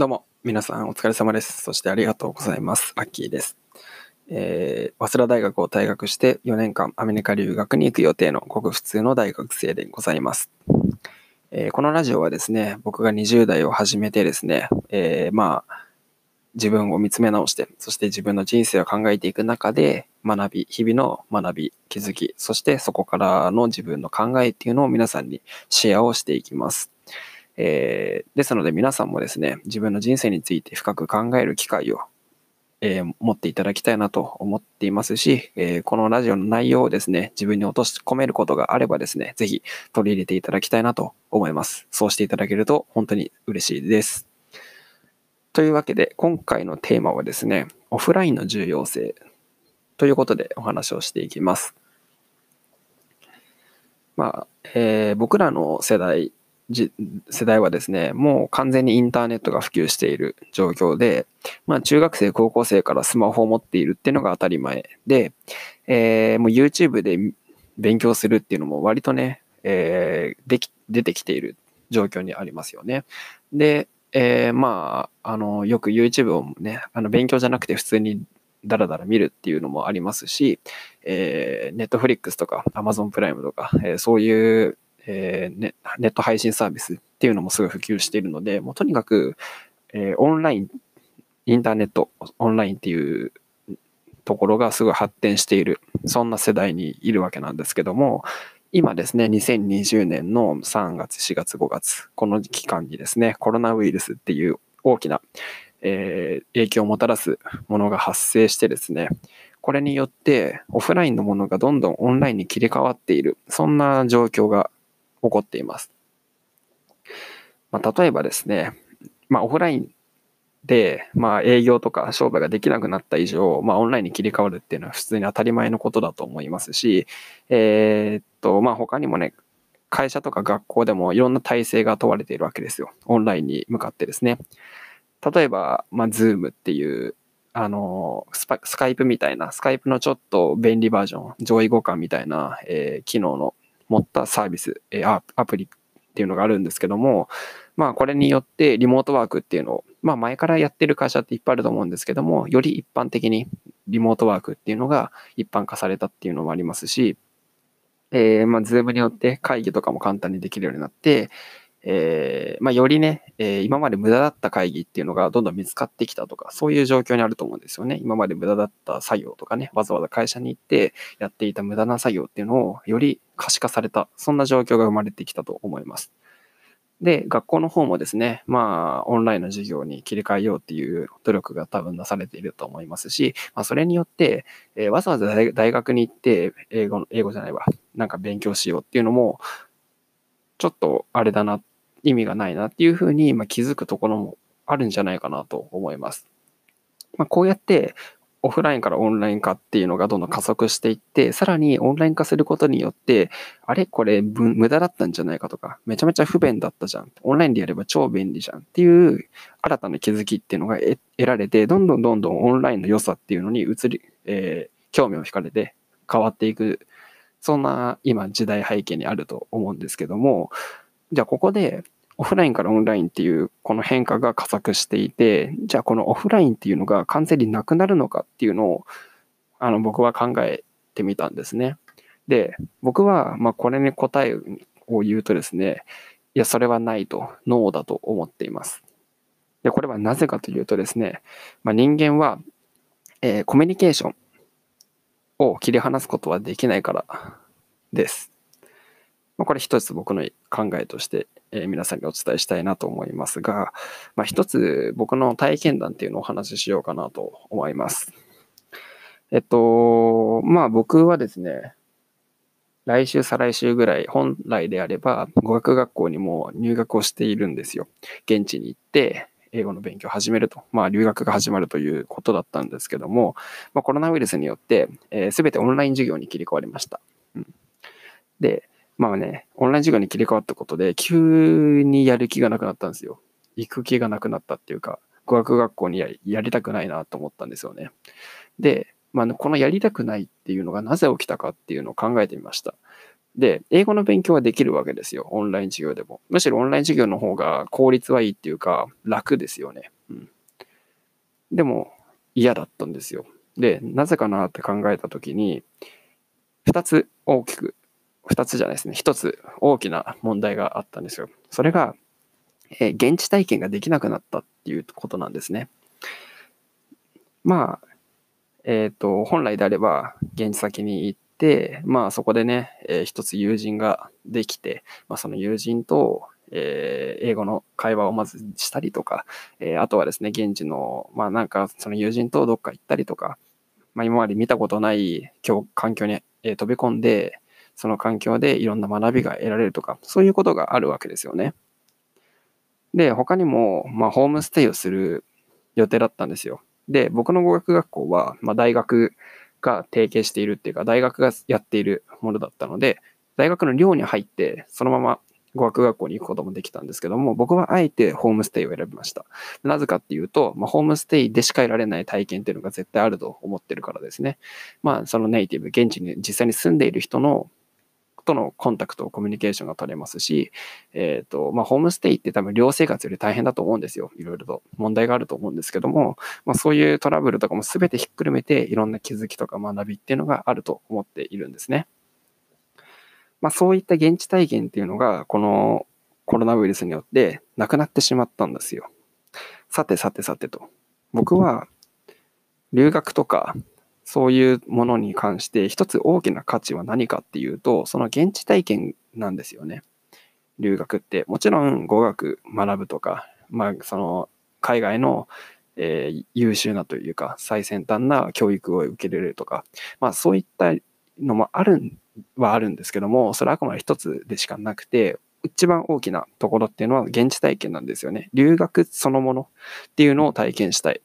どうも、皆さんお疲れ様です。そしてありがとうございます。アッキーです。えー、早稲田大学を退学して4年間アメリカ留学に行く予定のごく普通の大学生でございます。えーこのラジオはですね、僕が20代を始めてですね、えーまあ、自分を見つめ直して、そして自分の人生を考えていく中で、学び、日々の学び、気づき、そしてそこからの自分の考えっていうのを皆さんにシェアをしていきます。えーですので皆さんもですね、自分の人生について深く考える機会を、えー持っていただきたいなと思っていますし、えーこのラジオの内容をですね、自分に落とし込めることがあればですね、ぜひ取り入れていただきたいなと思います。そうしていただけると本当に嬉しいです。というわけで、今回のテーマはですね、オフラインの重要性ということでお話をしていきます。まあ、えー僕らの世代、世代はですね、もう完全にインターネットが普及している状況で、まあ中学生、高校生からスマホを持っているっていうのが当たり前で、えーもう YouTube で勉強するっていうのも割とね、えーでき、出てきている状況にありますよね。で、えーまあ、あの、よく YouTube をね、あの、勉強じゃなくて普通にダラダラ見るっていうのもありますし、えー、Netflix とか Amazon プライムとか、えーそういう、えーネネット配信サービスっていうのもすごい普及しているので、もうとにかく、えーオンライン、インターネット、オンラインっていうところがすごい発展している、そんな世代にいるわけなんですけども、今ですね、2020年の3月、4月、5月、この期間にですね、コロナウイルスっていう大きな、えー影響をもたらすものが発生してですね、これによってオフラインのものがどんどんオンラインに切り替わっている、そんな状況が起こっています。まあ、例えばですね、まあ、オフラインで、まあ、営業とか商売ができなくなった以上、まあ、オンラインに切り替わるっていうのは普通に当たり前のことだと思いますし、えーっと、まあ、他にもね、会社とか学校でもいろんな体制が問われているわけですよ。オンラインに向かってですね。例えば、まあ、Zoom っていう、あの、スパ Skype みたいな、 Skype のちょっと便利バージョン、上位互換みたいな、えー機能の持ったサービス、えーアアプリっていうのがあるんですけども、まあこれによってリモートワークっていうのを、まあ前からやってる会社っていっぱいあると思うんですけども、より一般的にリモートワークっていうのが一般化されたっていうのもありますし、えー、まあ、 Zoom によって会議とかも簡単にできるようになって、えーまあ、よりね、えー今まで無駄だった会議っていうのがどんどん見つかってきたとか、そういう状況にあると思うんですよね。今まで無駄だった作業とかね、わざわざ会社に行ってやっていた無駄な作業っていうのをより可視化された、そんな状況が生まれてきたと思います。で、学校の方もですね、まあ、オンラインの授業に切り替えようっていう努力が多分なされていると思いますし、まあ、それによって、えーわざわざ大学に行って、英語、英語じゃないわ、なんか勉強しようっていうのも、ちょっとあれだなっ、意味がないなっていうふうに、まあ、気づくところもあるんじゃないかなと思います。まあ、こうやって、オフラインからオンライン化っていうのがどんどん加速していって、さらにオンライン化することによって、あれこれ無駄だったんじゃないかとか、めちゃめちゃ不便だったじゃん。オンラインでやれば超便利じゃんっていう新たな気づきっていうのが得得られて、どんどんどんどんオンラインの良さっていうのに移り、えー興味を惹かれて変わっていく、そんな今時代背景にあると思うんですけども、じゃあここでオフラインからオンラインっていうこの変化が加速していて、じゃあこのオフラインっていうのが完全になくなるのかっていうのを、あの僕は考えてみたんですね。で、僕はまあこれに答えを言うとですね、いや、それはないと、ノーだと思っています。で、これはなぜかというとですね、まあ、人間は、えーコミュニケーションを切り離すことはできないからです。まあ、これ一つ僕の考えとして、えー皆さんにお伝えしたいなと思いますが、まあ、一つ僕の体験談っていうのをお話ししようかなと思います。えっと、まあ僕はですね、来週、再来週ぐらい、本来であれば、語学学校にも入学をしているんですよ。現地に行って、英語の勉強を始めると。まあ、留学が始まるということだったんですけども、まあ、コロナウイルスによって、えー、全てオンライン授業に切り替わりました。うん、で、まあね、オンライン授業に切り替わったことで、急にやる気がなくなったんですよ。行く気がなくなったっていうか、語学学校にややりたくないなと思ったんですよね。で、まあ、このやりたくないっていうのがなぜ起きたかっていうのを考えてみました。で、英語の勉強はできるわけですよ。オンライン授業でも。むしろオンライン授業の方が効率はいいっていうか、楽ですよね。うん。でも、嫌だったんですよ。で、なぜかなって考えたときに、二つ大きく、二つじゃないですね。一つ大きな問題があったんですよ。それが、えー、現地体験ができなくなったっていうことなんですね。まあ、えっ、ー、と、本来であれば、現地先に行って、まあそこでね、えー、一つ友人ができて、まあその友人と、えー、英語の会話をまずしたりとか、えー、あとはですね、現地の、まあなんかその友人とどっか行ったりとか、まあ今まで見たことない環境に、えー、飛び込んで、その環境でいろんな学びが得られるとか、そういうことがあるわけですよね。で、他にも、まあホームステイをする予定だったんですよ。で、僕の語学学校は、まあ、大学が提携しているっていうか、大学がやっているものだったので、大学の寮に入って、そのまま語学学校に行くこともできたんですけども、僕はあえてホームステイを選びました。なぜかっていうと、まあ、ホームステイでしか得られない体験っていうのが絶対あると思ってるからですね。まあ、そのネイティブ、現地に実際に住んでいる人のとのコンタクト、コミュニケーションが取れますし、えっ、ー、と、まあ、ホームステイって多分寮生活より大変だと思うんですよ。いろいろと問題があると思うんですけども、まあ、そういうトラブルとかも全てひっくるめて、いろんな気づきとか学びっていうのがあると思っているんですね。まあ、そういった現地体験っていうのが、このコロナウイルスによってなくなってしまったんですよ。さてさてさてと。僕は留学とかそういうものに関して一つ大きな価値は何かっていうと、その現地体験なんですよね。留学って。もちろん語学学ぶとか、まあその海外の、えー、優秀なというか最先端な教育を受け入れるとか、まあそういったのもあるはあるんですけども、それはあくまで一つでしかなくて、一番大きなところっていうのは現地体験なんですよね。留学そのものっていうのを体験したい。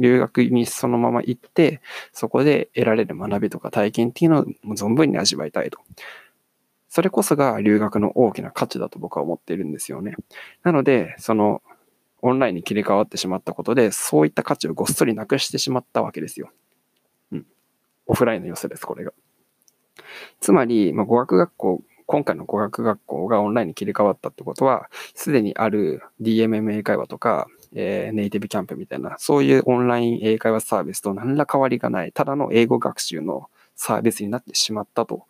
留学にそのまま行って、そこで得られる学びとか体験っていうのを存分に味わいたいと。それこそが留学の大きな価値だと僕は思っているんですよね。なので、そのオンラインに切り替わってしまったことで、そういった価値をごっそりなくしてしまったわけですよ。うん。オフラインの良さです、これが。つまり、まあ、語学学校、今回の語学学校がオンラインに切り替わったってことは、すでにある DMM 英会話とか、えー、ネイティブキャンプみたいな、そういうオンライン英会話サービスと何ら変わりがない、ただの英語学習のサービスになってしまったと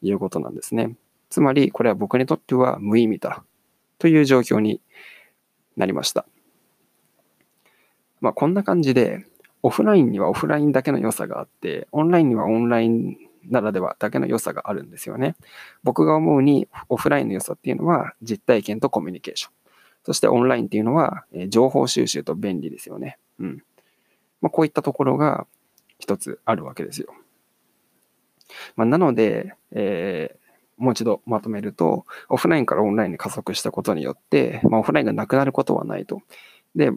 いうことなんですね。つまり、これは僕にとっては無意味だという状況になりました。まあ、こんな感じで、オフラインにはオフラインだけの良さがあって、オンラインにはオンラインならではだけの良さがあるんですよね。僕が思うに、オフラインの良さっていうのは実体験とコミュニケーション。そしてオンラインっていうのは、え情報収集と便利ですよね。うん。まあ、こういったところが一つあるわけですよ。まあ、なので、えー、もう一度まとめると、オフラインからオンラインに加速したことによって、まあ、オフラインがなくなることはないと。で、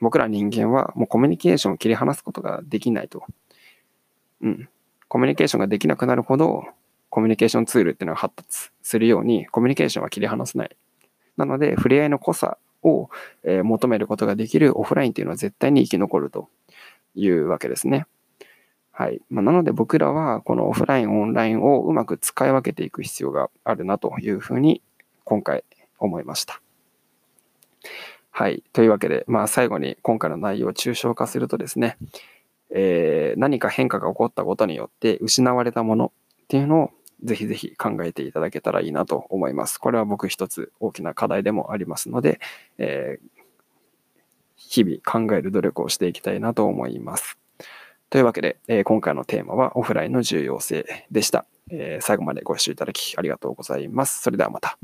僕ら人間はもうコミュニケーションを切り離すことができないと。うん。コミュニケーションができなくなるほど、コミュニケーションツールっていうのが発達するように、コミュニケーションは切り離せない。なので、触れ合いの濃さを、え求めることができるオフラインっていうのは絶対に生き残るというわけですね。はい。まあ、なので僕らはこのオフライン、オンラインをうまく使い分けていく必要があるなというふうに今回思いました。はい。というわけで、まあ最後に今回の内容を抽象化するとですね、えー、何か変化が起こったことによって失われたものっていうのをぜひぜひ考えていただけたらいいなと思います。これは僕一つ大きな課題でもありますので、えー、日々考える努力をしていきたいなと思います。というわけで、えー、今回のテーマはオフラインの重要性でした、えー、最後までご視聴いただきありがとうございます。それではまた。